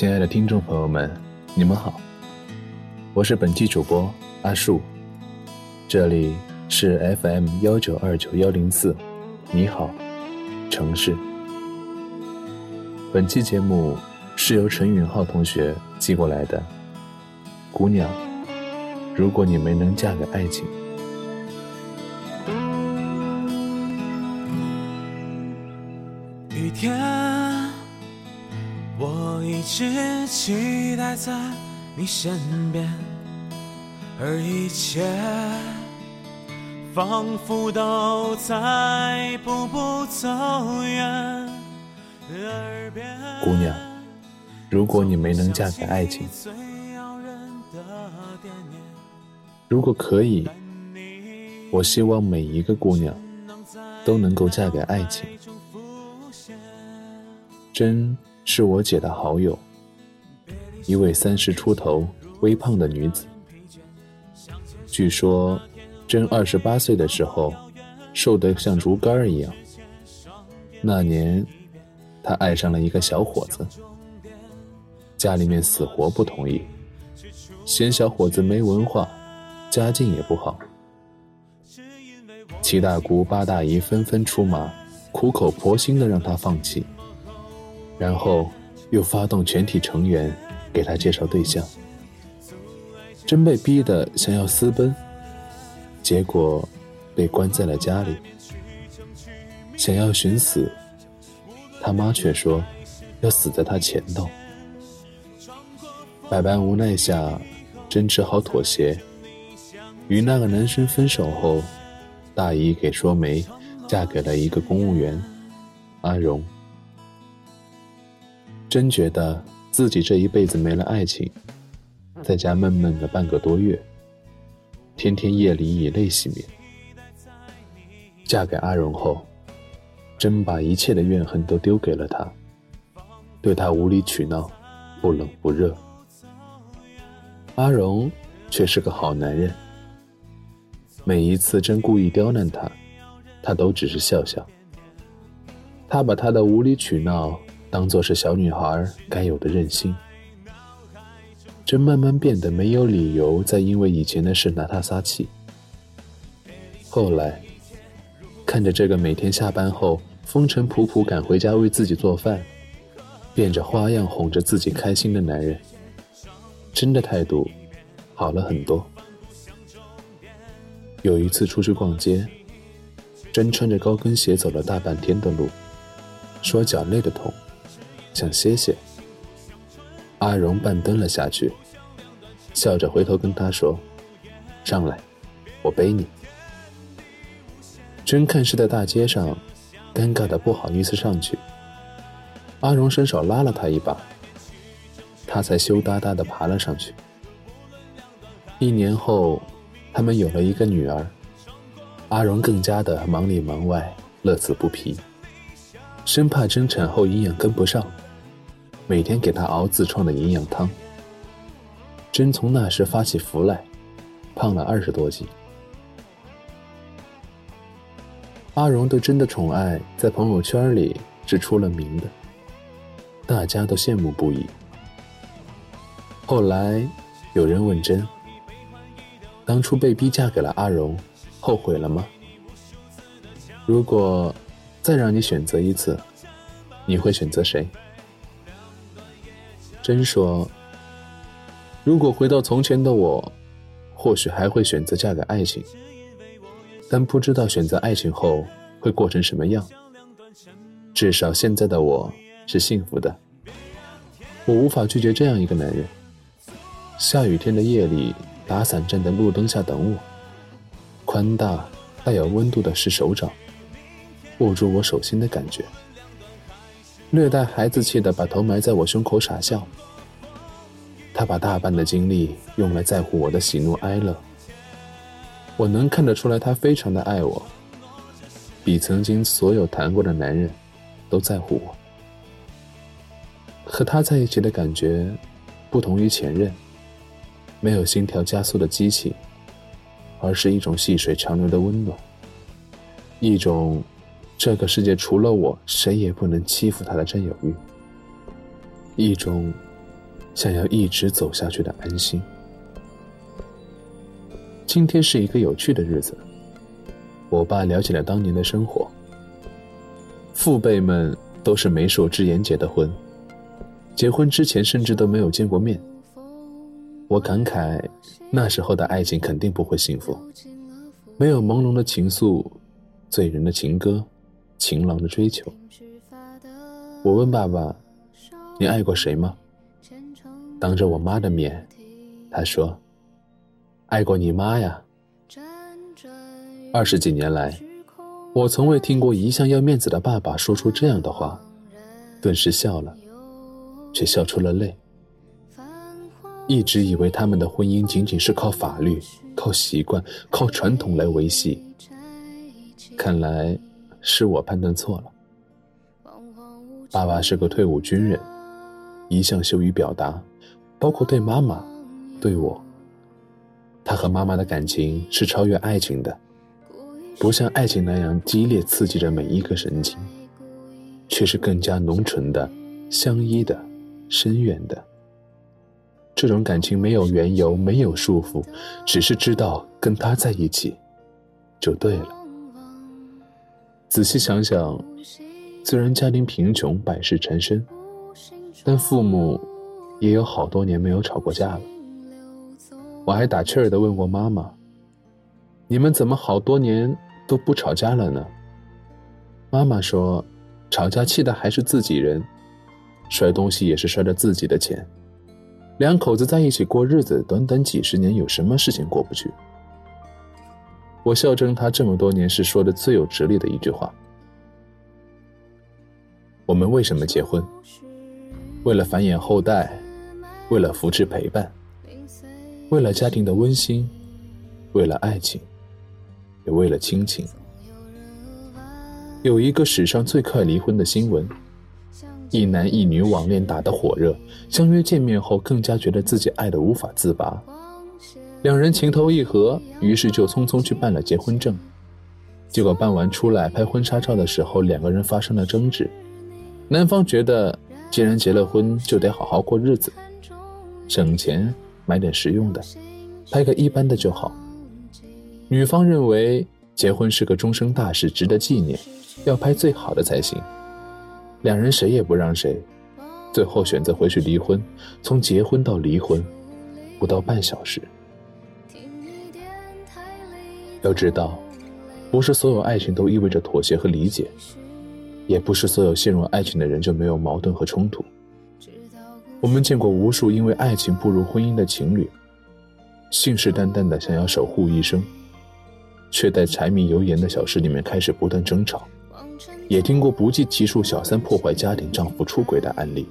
亲爱的听众朋友们，你们好，我是本期主播阿树，这里是 FM 幺九二九幺零四，你好，城市。本期节目是由陈允浩同学寄过来的，姑娘，如果你没能嫁给爱情，雨天。我一直期待在你身边，而一切仿佛都在步步走远。姑娘，如果你没能嫁给爱情，如果可以，我希望每一个姑娘都能够嫁给爱情。真。是我姐的好友，一位三十出头、微胖的女子。据说，真二十八岁的时候，瘦得像竹竿一样。那年，她爱上了一个小伙子，家里面死活不同意，嫌小伙子没文化，家境也不好。七大姑八大姨纷纷出马，苦口婆心的让他放弃。然后又发动全体成员给他介绍对象，真被逼得想要私奔，结果被关在了家里。想要寻死，他妈却说要死在他前头。百般无奈下，真只好妥协，与那个男生分手后，大姨给说媒嫁给了一个公务员，阿荣。真觉得自己这一辈子没了爱情，在家闷闷了半个多月，天天夜里以泪洗面。嫁给阿荣后，真把一切的怨恨都丢给了他，对他无理取闹，不冷不热。阿荣却是个好男人，每一次真故意刁难他，他都只是笑笑。他把他的无理取闹。当做是小女孩该有的任性，真慢慢变得没有理由再因为以前的事拿他撒气。后来，看着这个每天下班后风尘仆仆赶回家为自己做饭，变着花样哄着自己开心的男人，真的态度好了很多。有一次出去逛街，真穿着高跟鞋走了大半天的路，说脚累得痛。想歇歇，阿荣半蹲了下去，笑着回头跟他说：“上来，我背你。”真看是在大街上，尴尬的不好意思上去。阿荣伸手拉了他一把，他才羞答答的爬了上去。一年后，他们有了一个女儿，阿荣更加的忙里忙外，乐此不疲。生怕真产后营养跟不上，每天给他熬自创的营养汤。真从那时发起福来，胖了二十多斤。阿荣对真的宠爱在朋友圈里是出了名的，大家都羡慕不已。后来有人问真：“当初被逼嫁给了阿荣，后悔了吗？”如果。再让你选择一次，你会选择谁？真说，如果回到从前的我，或许还会选择嫁给爱情，但不知道选择爱情后会过成什么样。至少现在的我是幸福的，我无法拒绝这样一个男人。下雨天的夜里，打伞站在路灯下等我，宽大带有温度的是手掌，握住我手心的感觉，略带孩子气的把头埋在我胸口傻笑。他把大半的精力用来在乎我的喜怒哀乐，我能看得出来，他非常的爱我，比曾经所有谈过的男人都在乎我。和他在一起的感觉，不同于前任，没有心跳加速的激情，而是一种细水长流的温暖，一种这个世界除了我谁也不能欺负他的占有欲，一种。想要一直走下去的安心。今天是一个有趣的日子，我爸聊起了当年的生活。父辈们都是媒妁之言结的婚，结婚之前甚至都没有见过面。我感慨，那时候的爱情肯定不会幸福，没有朦胧的情愫，醉人的情歌，情郎的追求。我问爸爸：“你爱过谁吗？”当着我妈的面，他说：“爱过你妈呀。”二十几年来，我从未听过一向要面子的爸爸说出这样的话，顿时笑了，却笑出了泪。一直以为他们的婚姻仅仅是靠法律、靠习惯、靠传统来维系，看来是我判断错了。爸爸是个退伍军人，一向羞于表达。包括对妈妈，对我。他和妈妈的感情是超越爱情的，不像爱情那样激烈刺激着每一个神经，却是更加浓醇的、相依的、深远的。这种感情没有缘由，没有束缚，只是知道跟他在一起，就对了。仔细想想，虽然家庭贫穷，百事缠身，但父母。也有好多年没有吵过架了。我还打趣儿的问过妈妈：“你们怎么好多年都不吵架了呢？”妈妈说：“吵架气的还是自己人，摔东西也是摔着自己的钱。两口子在一起过日子，短短几十年，有什么事情过不去？”我笑称他这么多年是说的最有哲理的一句话。我们为什么结婚？为了繁衍后代。为了扶持陪伴，为了家庭的温馨，为了爱情，也为了亲情。有一个史上最快离婚的新闻：一男一女网恋打得火热，相约见面后更加觉得自己爱得无法自拔，两人情投意合，于是就匆匆去办了结婚证。结果办完出来拍婚纱照的时候，两个人发生了争执。男方觉得，既然结了婚，就得好好过日子。省钱买点实用的，拍个一般的就好。女方认为结婚是个终生大事，值得纪念，要拍最好的才行。两人谁也不让谁，最后选择回去离婚。从结婚到离婚，不到半小时。要知道，不是所有爱情都意味着妥协和理解，也不是所有陷入爱情的人就没有矛盾和冲突。我们见过无数因为爱情步入婚姻的情侣，信誓旦旦的想要守护一生，却在柴米油盐的小事里面开始不断争吵；也听过不计其数小三破坏家庭、丈夫出轨的案例。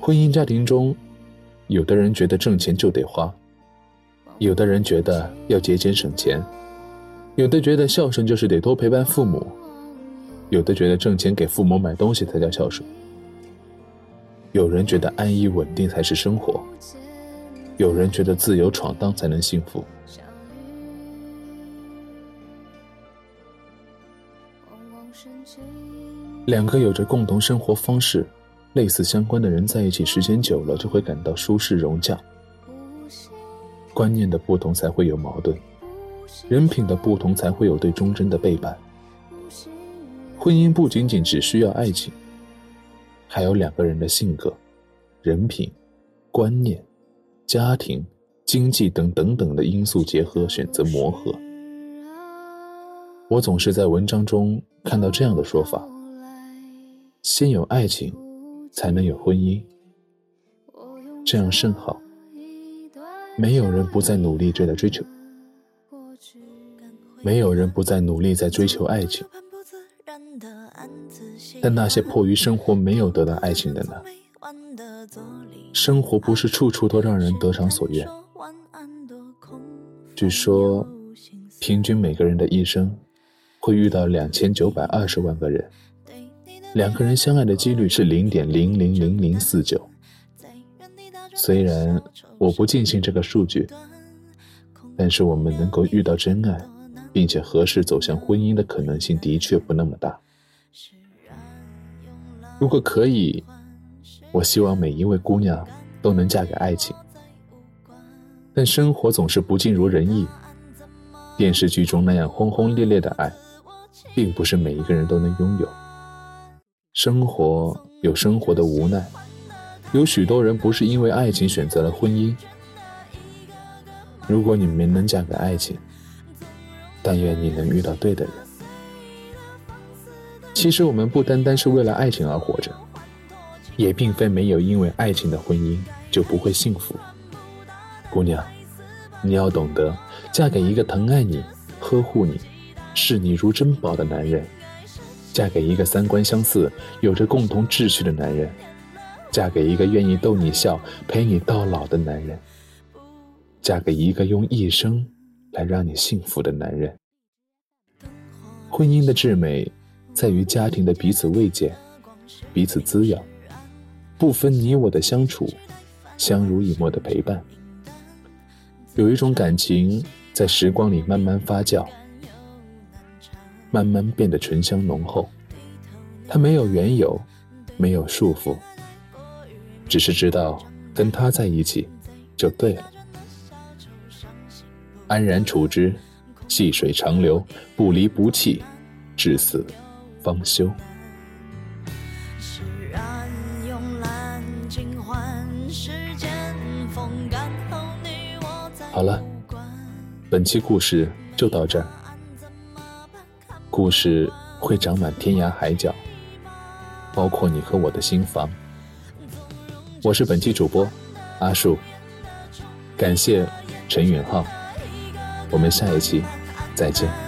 婚姻家庭中，有的人觉得挣钱就得花，有的人觉得要节俭省钱，有的觉得孝顺就是得多陪伴父母，有的觉得挣钱给父母买东西才叫孝顺。有人觉得安逸稳定才是生活，有人觉得自由闯荡才能幸福。两个有着共同生活方式、类似相关的人在一起时间久了，就会感到舒适融洽。观念的不同才会有矛盾，人品的不同才会有对忠贞的背叛。婚姻不仅仅只需要爱情。还有两个人的性格、人品、观念、家庭、经济等等等的因素结合，选择磨合。我总是在文章中看到这样的说法：先有爱情，才能有婚姻。这样甚好。没有人不再努力追在追求，没有人不再努力在追求爱情。但那些迫于生活没有得到爱情的呢？生活不是处处都让人得偿所愿。据说，平均每个人的一生会遇到两千九百二十万个人，两个人相爱的几率是零点零零零零四九。虽然我不尽信这个数据，但是我们能够遇到真爱，并且合适走向婚姻的可能性的确不那么大。如果可以，我希望每一位姑娘都能嫁给爱情。但生活总是不尽如人意，电视剧中那样轰轰烈烈的爱，并不是每一个人都能拥有。生活有生活的无奈。有许多人不是因为爱情选择了婚姻。如果你没能嫁给爱情，但愿你能遇到对的人。其实我们不单单是为了爱情而活着，也并非没有因为爱情的婚姻就不会幸福。姑娘，你要懂得，嫁给一个疼爱你、呵护你、视你如珍宝的男人；嫁给一个三观相似、有着共同志趣的男人。嫁给一个愿意逗你笑、陪你到老的男人，嫁给一个用一生来让你幸福的男人。婚姻的至美，在于家庭的彼此慰藉、彼此滋养，不分你我的相处，相濡以沫的陪伴。有一种感情在时光里慢慢发酵，慢慢变得醇香浓厚。它没有缘由，没有束缚。只是知道跟他在一起就对了，安然处之，细水长流，不离不弃，至死方休。好了，本期故事就到这儿。故事会长满天涯海角，包括你和我的心房。我是本期主播阿树，感谢陈允浩，我们下一期再见。